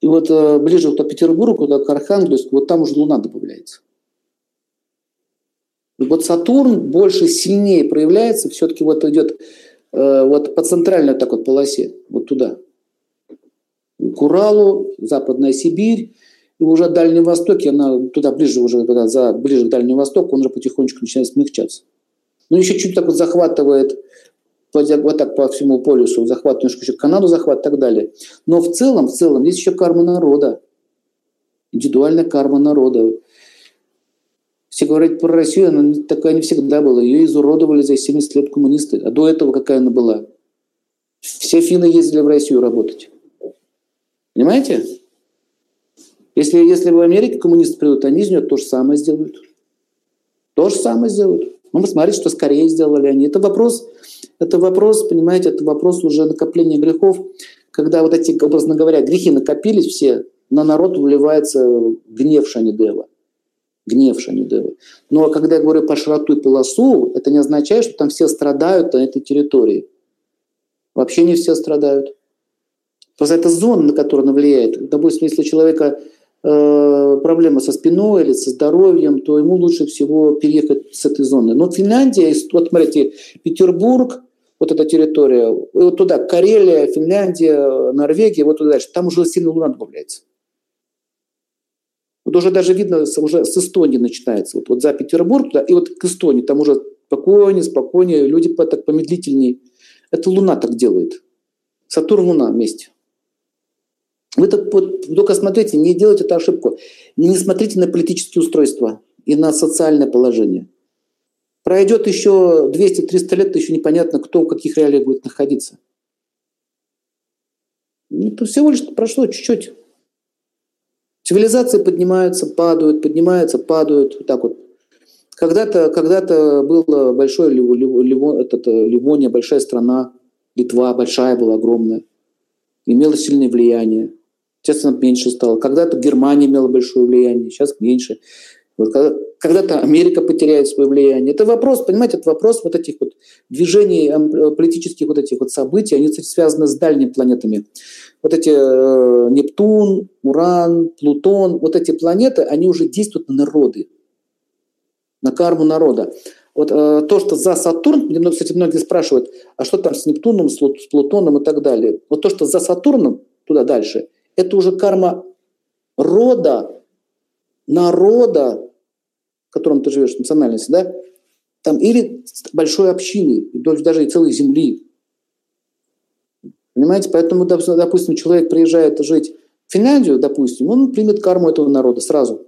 И вот э, ближе вот к Петербургу, куда к Архангельску, вот там уже Луна добавляется. И вот Сатурн больше, сильнее проявляется, все-таки вот идет э, вот по центральной так вот полосе, вот туда. К Уралу, Западная Сибирь, и уже Дальний Восток, она туда ближе уже, когда за, ближе к Дальнему Востоку, он уже потихонечку начинает смягчаться. Ну, еще чуть так вот захватывает вот так по всему полюсу, захват немножко еще Канаду захват и так далее. Но в целом, в целом, есть еще карма народа. Индивидуальная карма народа. Все говорят про Россию, она такая не всегда была. Ее изуродовали за 70 лет коммунисты. А до этого какая она была? Все финны ездили в Россию работать. Понимаете? Если, если в Америке коммунисты придут, они из нее то же самое сделают. То же самое сделают. Ну, посмотрите, что скорее сделали они. Это вопрос, это вопрос, понимаете, это вопрос уже накопления грехов, когда вот эти, образно говоря, грехи накопились все, на народ вливается гнев Шанидева. Гнев Шанидева. Но когда я говорю по широту и полосу, это не означает, что там все страдают на этой территории. Вообще не все страдают. Просто это зона, на которую она влияет. Допустим, если человека проблема со спиной или со здоровьем, то ему лучше всего переехать с этой зоны. Но Финляндия, вот смотрите, Петербург, вот эта территория, вот туда, Карелия, Финляндия, Норвегия, вот туда дальше, там уже сильно луна добавляется. Вот уже даже видно, уже с Эстонии начинается. Вот, вот за Петербург туда, и вот к Эстонии, там уже спокойнее, спокойнее, люди так помедлительнее. Это Луна так делает. Сатурн-Луна вместе. Вы только смотрите, не делайте эту ошибку. Не смотрите на политические устройства и на социальное положение. Пройдет еще 200-300 лет, еще непонятно, кто в каких реалиях будет находиться. Это всего лишь прошло чуть-чуть. Цивилизации поднимаются, падают, поднимаются, падают. Вот так вот. Когда-то когда было большое Ливония, Ливония, большая страна, Литва большая была, огромная, имела сильное влияние. Сейчас меньше стала. Когда-то Германия имела большое влияние, сейчас меньше. Вот когда, когда-то Америка потеряет свое влияние. Это вопрос, понимаете, это вопрос вот этих вот движений политических вот этих вот событий, они, кстати, связаны с дальними планетами. Вот эти э, Нептун, Уран, Плутон, вот эти планеты, они уже действуют на народы, на карму народа. Вот э, то, что за Сатурн, кстати, многие спрашивают, а что там с Нептуном, с Плутоном и так далее. Вот то, что за Сатурном, туда дальше – это уже карма рода, народа, в котором ты живешь, национальности, да, там, или большой общины, даже и целой земли. Понимаете? Поэтому, допустим, человек приезжает жить в Финляндию, допустим, он примет карму этого народа сразу.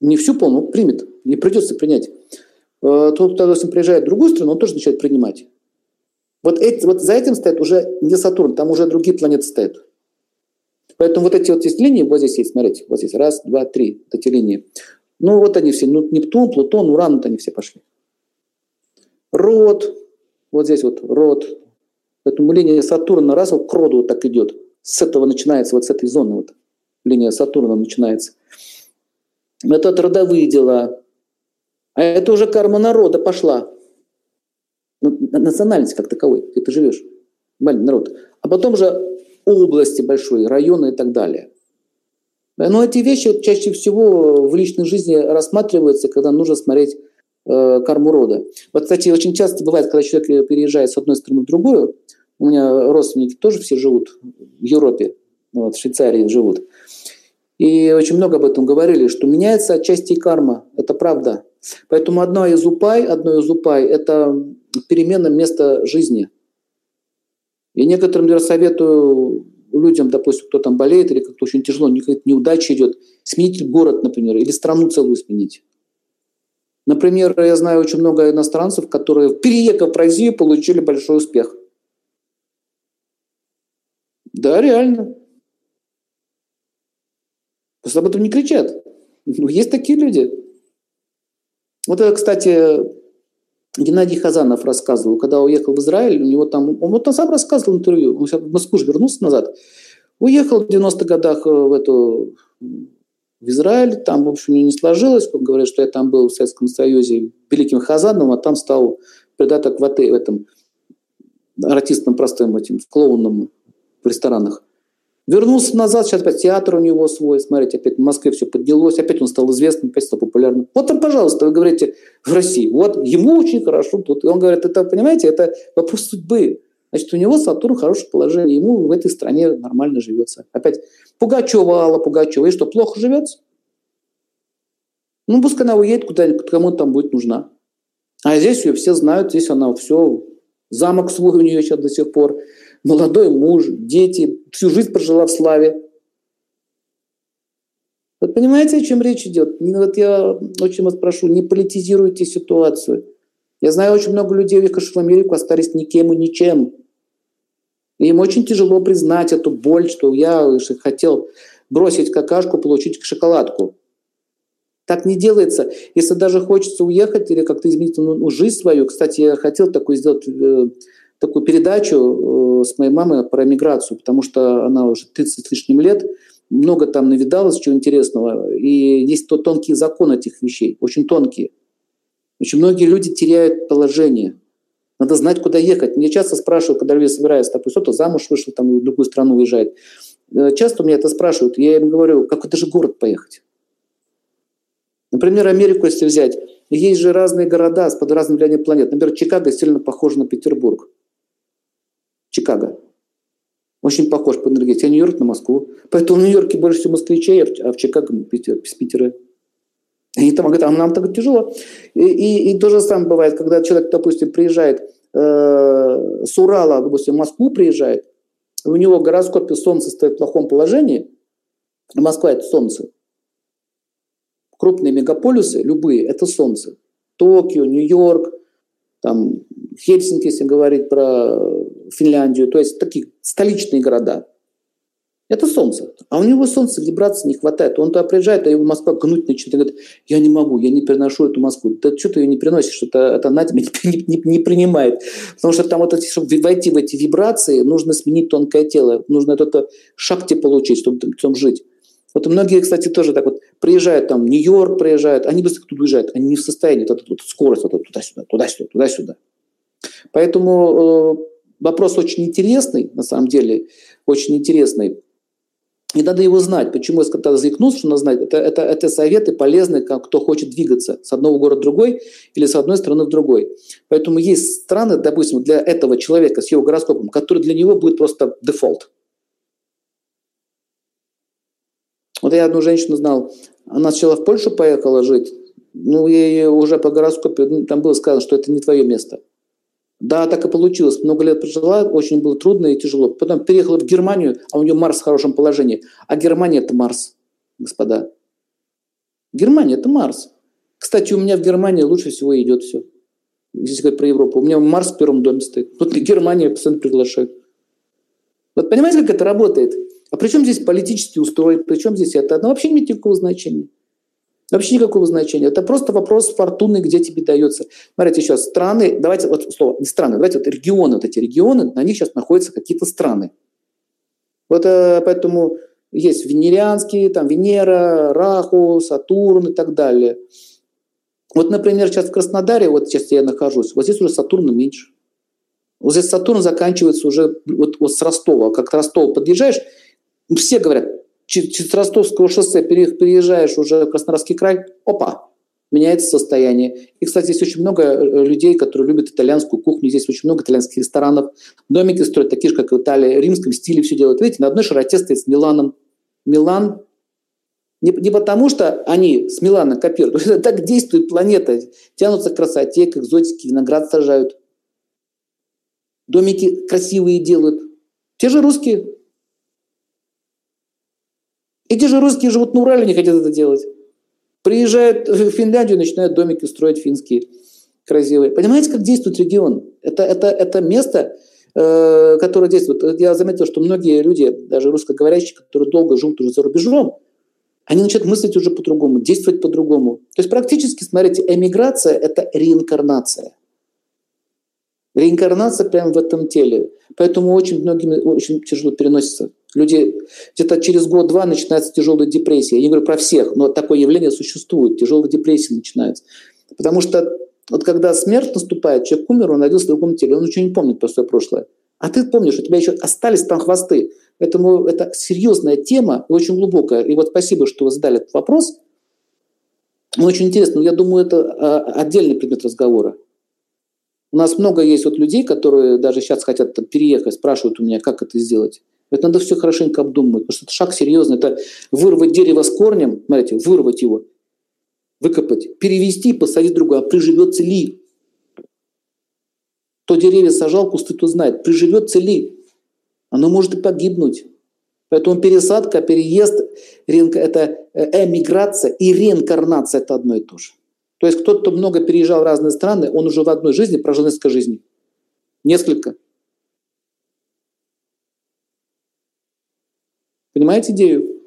Не всю полную, примет. Не придется принять. Э, тот, кто, допустим, приезжает в другую страну, он тоже начинает принимать. Вот, эти, вот за этим стоит уже не Сатурн, там уже другие планеты стоят. Поэтому вот эти вот есть линии, вот здесь есть, смотрите, вот здесь раз, два, три, вот эти линии. Ну вот они все, ну, Нептун, Плутон, Уран, вот они все пошли. Род, вот здесь вот род. Поэтому линия Сатурна раз вот к роду вот так идет. С этого начинается, вот с этой зоны вот линия Сатурна начинается. Это родовые дела. А это уже карма народа пошла. Национальность как таковой, где ты живешь. Маленький народ. А потом же области большой, районы и так далее. Но эти вещи чаще всего в личной жизни рассматриваются, когда нужно смотреть э, карму рода. Вот, кстати, очень часто бывает, когда человек переезжает с одной страны в другую, у меня родственники тоже все живут в Европе, вот, в Швейцарии живут. И очень много об этом говорили, что меняется отчасти карма. Это правда. Поэтому одно из упай, одно из упай – это перемена места жизни. И некоторым я советую людям, допустим, кто там болеет или как-то очень тяжело, какая-то неудача идет, сменить город, например, или страну целую сменить. Например, я знаю очень много иностранцев, которые, переехав в Россию, получили большой успех. Да, реально. Просто об этом не кричат. Но есть такие люди. Вот это, кстати, Геннадий Хазанов рассказывал, когда уехал в Израиль, у него там, он вот сам рассказывал интервью, он в Москву же вернулся назад, уехал в 90-х годах э, в эту в Израиль, там, в общем, не сложилось, говорят, что я там был в Советском Союзе великим Хазаном, а там стал придаток в, в этом артистом простым этим, клоуном в ресторанах. Вернулся назад, сейчас опять театр у него свой, смотрите, опять в Москве все поднялось, опять он стал известным, опять стал популярным. Вот там, пожалуйста, вы говорите, в России, вот ему очень хорошо тут. И он говорит, это, понимаете, это вопрос судьбы. Значит, у него Сатурн хорошее положение, ему в этой стране нормально живется. Опять Пугачева, Алла Пугачева, и что, плохо живется? Ну, пускай она уедет куда-нибудь, кому там будет нужна. А здесь ее все знают, здесь она все, замок свой у нее сейчас до сих пор молодой муж, дети, всю жизнь прожила в славе. Вот понимаете, о чем речь идет? Вот я очень вас прошу, не политизируйте ситуацию. Я знаю очень много людей, уехавших в Америку, остались никем и ничем. И им очень тяжело признать эту боль, что я хотел бросить какашку, получить шоколадку. Так не делается. Если даже хочется уехать или как-то изменить ну, жизнь свою, кстати, я хотел такой сделать э, такую передачу э, с моей мамой про миграцию, потому что она уже 30 с лишним лет, много там навидалось чего интересного, и есть то тонкие законы этих вещей, очень тонкие. Очень многие люди теряют положение. Надо знать, куда ехать. Мне часто спрашивают, когда люди собираются, допустим, кто-то замуж вышел, там в другую страну уезжает. Э, часто меня это спрашивают. Я им говорю, какой даже город поехать. Например, Америку, если взять, есть же разные города под разным влиянием планет. Например, Чикаго сильно похоже на Петербург. Чикаго. Очень похож по энергетике. А Нью-Йорк на Москву. Поэтому в Нью-Йорке больше всего москвичей, а в Чикаго Питер, с Питера. И там говорят, а нам так тяжело. И, и, и то же самое бывает, когда человек, допустим, приезжает э, с Урала, допустим, в Москву приезжает, у него в гороскопе Солнце стоит в плохом положении, Москва – это Солнце. Крупные мегаполисы, любые, это Солнце. Токио, Нью-Йорк, там Хельсинки, если говорить про Финляндию, то есть такие столичные города. Это солнце. А у него солнца вибрации не хватает. Он туда приезжает, а его Москва гнуть начинает. Говорит, я не могу, я не переношу эту Москву. Да что ты ее не приносишь? Это, это она тебя не, не, не принимает. Потому что там вот, чтобы войти в эти вибрации, нужно сменить тонкое тело. Нужно это шахте получить, чтобы там жить. Вот многие, кстати, тоже так вот приезжают там, Нью-Йорк приезжают, они быстро тут уезжают, они не в состоянии, вот эта вот скорость, вот туда-сюда, туда-сюда, туда-сюда. Поэтому э, вопрос очень интересный, на самом деле, очень интересный. И надо его знать. Почему я когда заикнулся, что надо знать, это, это, это советы полезные, как кто хочет двигаться с одного города в другой или с одной страны в другой. Поэтому есть страны, допустим, для этого человека с его гороскопом, который для него будет просто дефолт. Вот я одну женщину знал, она сначала в Польшу поехала жить, ну, ей уже по гороскопу ну, там было сказано, что это не твое место. Да, так и получилось. Много лет прожила, очень было трудно и тяжело. Потом переехала в Германию, а у нее Марс в хорошем положении. А Германия – это Марс, господа. Германия – это Марс. Кстати, у меня в Германии лучше всего идет все. Если говорить про Европу. У меня Марс в первом доме стоит. Вот Германия постоянно приглашают. Вот понимаете, как это работает? А при чем здесь политический устрой? При чем здесь это? Ну, вообще не имеет никакого значения. Вообще никакого значения. Это просто вопрос фортуны, где тебе дается. Смотрите, еще страны, давайте вот слово, не страны, давайте вот регионы, вот эти регионы, на них сейчас находятся какие-то страны. Вот э, поэтому есть венерианские, там Венера, Раху, Сатурн и так далее. Вот, например, сейчас в Краснодаре, вот сейчас я нахожусь, вот здесь уже Сатурна меньше. Вот здесь Сатурн заканчивается уже вот, вот с Ростова. Как Ростов подъезжаешь, все говорят, через Ростовского шоссе переезжаешь уже в Краснодарский край, опа, меняется состояние. И, кстати, здесь очень много э, людей, которые любят итальянскую кухню. Здесь очень много итальянских ресторанов. Домики строят такие же, как в Италии, в римском стиле все делают. Видите, на одной широте стоит с Миланом. Милан не, не потому, что они с Милана копируют, так действует планета. Тянутся к красоте, к экзотике, виноград сажают. Домики красивые делают. Те же русские эти же русские живут на Урале, не хотят это делать. Приезжают в Финляндию, начинают домики строить финские красивые. Понимаете, как действует регион? Это, это, это место, э, которое действует. Я заметил, что многие люди, даже русскоговорящие, которые долго живут уже за рубежом, они начинают мыслить уже по-другому, действовать по-другому. То есть практически, смотрите, эмиграция – это реинкарнация. Реинкарнация прямо в этом теле. Поэтому очень многими очень тяжело переносится. Люди где-то через год-два начинается тяжелая депрессия. Я не говорю про всех, но такое явление существует. Тяжелая депрессия начинается. Потому что вот когда смерть наступает, человек умер, он родился в другом теле, он ничего не помнит про свое прошлое. А ты помнишь, у тебя еще остались там хвосты. Поэтому это серьезная тема, очень глубокая. И вот спасибо, что вы задали этот вопрос. Он очень интересный. Я думаю, это а, отдельный предмет разговора. У нас много есть вот людей, которые даже сейчас хотят переехать, спрашивают у меня, как это сделать. Это надо все хорошенько обдумывать, потому что это шаг серьезный. Это вырвать дерево с корнем, смотрите, вырвать его, выкопать, перевести, посадить другое. А приживется ли? Кто деревья сажал, кусты то знает. Приживется ли? Оно может и погибнуть. Поэтому пересадка, переезд, это э, эмиграция и реинкарнация – это одно и то же. То есть кто-то, кто много переезжал в разные страны, он уже в одной жизни прожил несколько жизней. Несколько. Понимаете идею?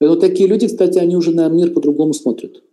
Вот такие люди, кстати, они уже на мир по-другому смотрят.